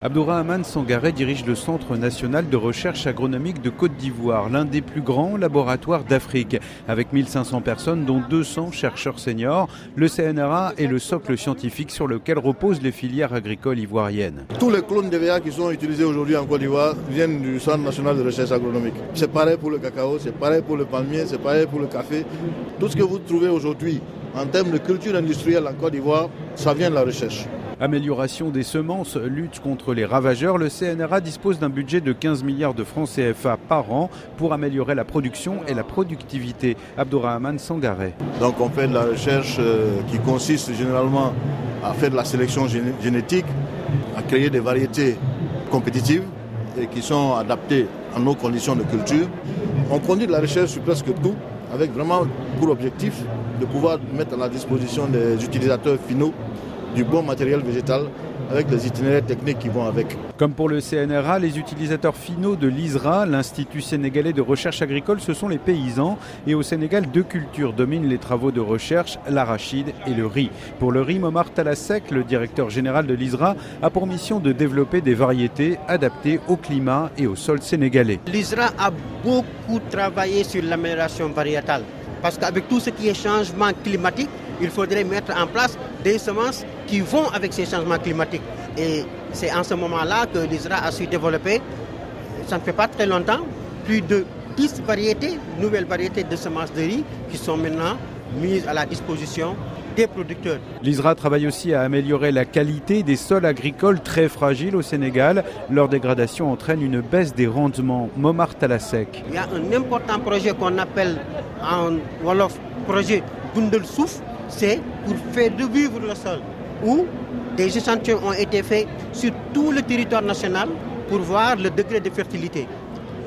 Abdourahman Sangaré dirige le Centre national de recherche agronomique de Côte d'Ivoire, l'un des plus grands laboratoires d'Afrique. Avec 1500 personnes, dont 200 chercheurs seniors, le CNRA est le socle scientifique sur lequel reposent les filières agricoles ivoiriennes. Tous les clones d'EVA qui sont utilisés aujourd'hui en Côte d'Ivoire viennent du Centre national de recherche agronomique. C'est pareil pour le cacao, c'est pareil pour le palmier, c'est pareil pour le café. Tout ce que vous trouvez aujourd'hui en termes de culture industrielle en Côte d'Ivoire, ça vient de la recherche. Amélioration des semences, lutte contre les ravageurs, le CNRA dispose d'un budget de 15 milliards de francs CFA par an pour améliorer la production et la productivité. Abdourahman Sangaré. Donc on fait de la recherche euh, qui consiste généralement à faire de la sélection génétique, à créer des variétés compétitives et qui sont adaptées à nos conditions de culture. On conduit de la recherche sur presque tout avec vraiment pour objectif de pouvoir mettre à la disposition des utilisateurs finaux du bon matériel végétal avec les itinéraires techniques qui vont avec. Comme pour le CNRA, les utilisateurs finaux de l'ISRA, l'Institut sénégalais de recherche agricole, ce sont les paysans. Et au Sénégal, deux cultures dominent les travaux de recherche, l'arachide et le riz. Pour le riz, Momar Talassek, le directeur général de l'ISRA, a pour mission de développer des variétés adaptées au climat et au sol sénégalais. L'ISRA a beaucoup travaillé sur l'amélioration variétale. Parce qu'avec tout ce qui est changement climatique, il faudrait mettre en place des semences qui vont avec ces changements climatiques. Et c'est en ce moment-là que l'ISRA a su développer, ça ne fait pas très longtemps, plus de 10 variétés, nouvelles variétés de semences de riz qui sont maintenant mises à la disposition des producteurs. L'ISRA travaille aussi à améliorer la qualité des sols agricoles très fragiles au Sénégal. Leur dégradation entraîne une baisse des rendements. Momar Talasek. Il y a un important projet qu'on appelle en Wolof projet Bundel Souf c'est pour faire revivre le sol, où des échantillons ont été faits sur tout le territoire national pour voir le degré de fertilité.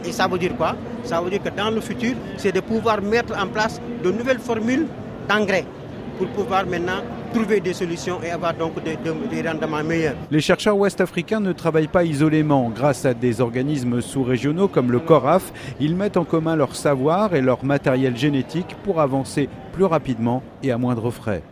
Et ça veut dire quoi? Ça veut dire que dans le futur, c'est de pouvoir mettre en place de nouvelles formules d'engrais pour pouvoir maintenant trouver des solutions et avoir donc des, rendements meilleurs. Les chercheurs ouest-africains ne travaillent pas isolément. Grâce à des organismes sous-régionaux comme le CORAF, ils mettent en commun leur savoir et leur matériel génétique pour avancer plus rapidement et à moindre frais.